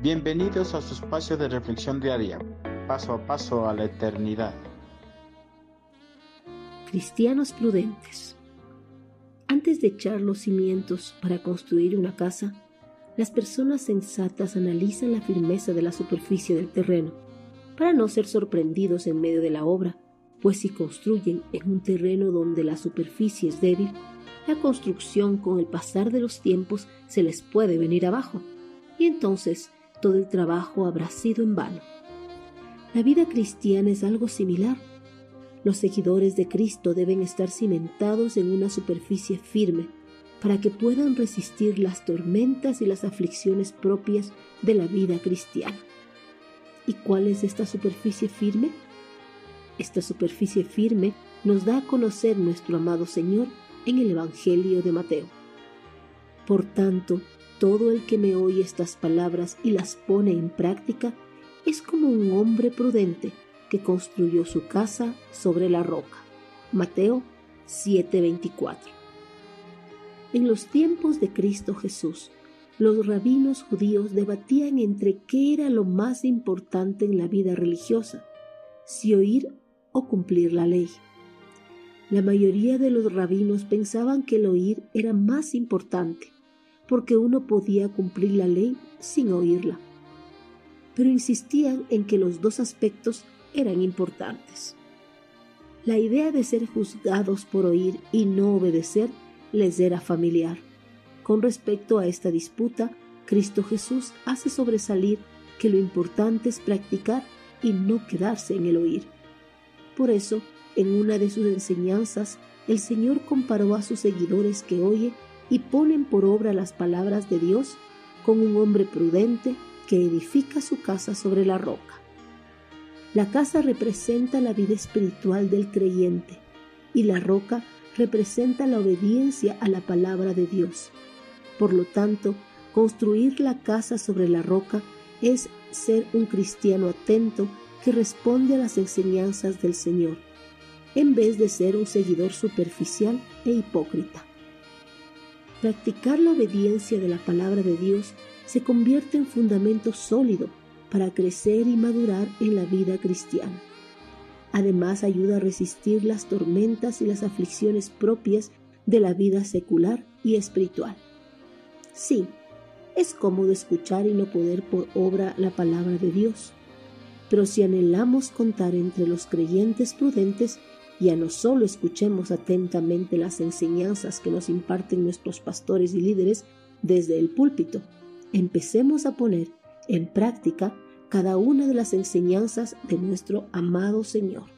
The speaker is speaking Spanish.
Bienvenidos a su espacio de reflexión diaria, paso a paso a la eternidad. Cristianos prudentes. Antes de echar los cimientos para construir una casa, las personas sensatas analizan la firmeza de la superficie del terreno para no ser sorprendidos en medio de la obra, pues si construyen en un terreno donde la superficie es débil, la construcción con el pasar de los tiempos se les puede venir abajo y entonces todo el trabajo habrá sido en vano. La vida cristiana es algo similar. Los seguidores de Cristo deben estar cimentados en una superficie firme para que puedan resistir las tormentas y las aflicciones propias de la vida cristiana. ¿Y cuál es esta superficie firme? Esta superficie firme nos da a conocer nuestro amado Señor en el Evangelio de Mateo. Por tanto, todo el que me oye estas palabras y las pone en práctica es como un hombre prudente que construyó su casa sobre la roca. Mateo 7:24. En los tiempos de Cristo Jesús, los rabinos judíos debatían entre qué era lo más importante en la vida religiosa, si oír o cumplir la ley. La mayoría de los rabinos pensaban que el oír era más importante, porque uno podía cumplir la ley sin oírla. Pero insistían en que los dos aspectos eran importantes. La idea de ser juzgados por oír y no obedecer les era familiar. Con respecto a esta disputa, Cristo Jesús hace sobresalir que lo importante es practicar y no quedarse en el oír. Por eso, en una de sus enseñanzas, el Señor comparó a sus seguidores que oye y ponen por obra las palabras de Dios con un hombre prudente que edifica su casa sobre la roca. La casa representa la vida espiritual del creyente y la roca representa la obediencia a la palabra de Dios. Por lo tanto, construir la casa sobre la roca es ser un cristiano atento que responde a las enseñanzas del Señor, en vez de ser un seguidor superficial e hipócrita. Practicar la obediencia de la palabra de Dios se convierte en fundamento sólido para crecer y madurar en la vida cristiana. Además ayuda a resistir las tormentas y las aflicciones propias de la vida secular y espiritual. Sí, es cómodo escuchar y no poder por obra la palabra de Dios, pero si anhelamos contar entre los creyentes prudentes, ya no solo escuchemos atentamente las enseñanzas que nos imparten nuestros pastores y líderes desde el púlpito, empecemos a poner en práctica cada una de las enseñanzas de nuestro amado Señor.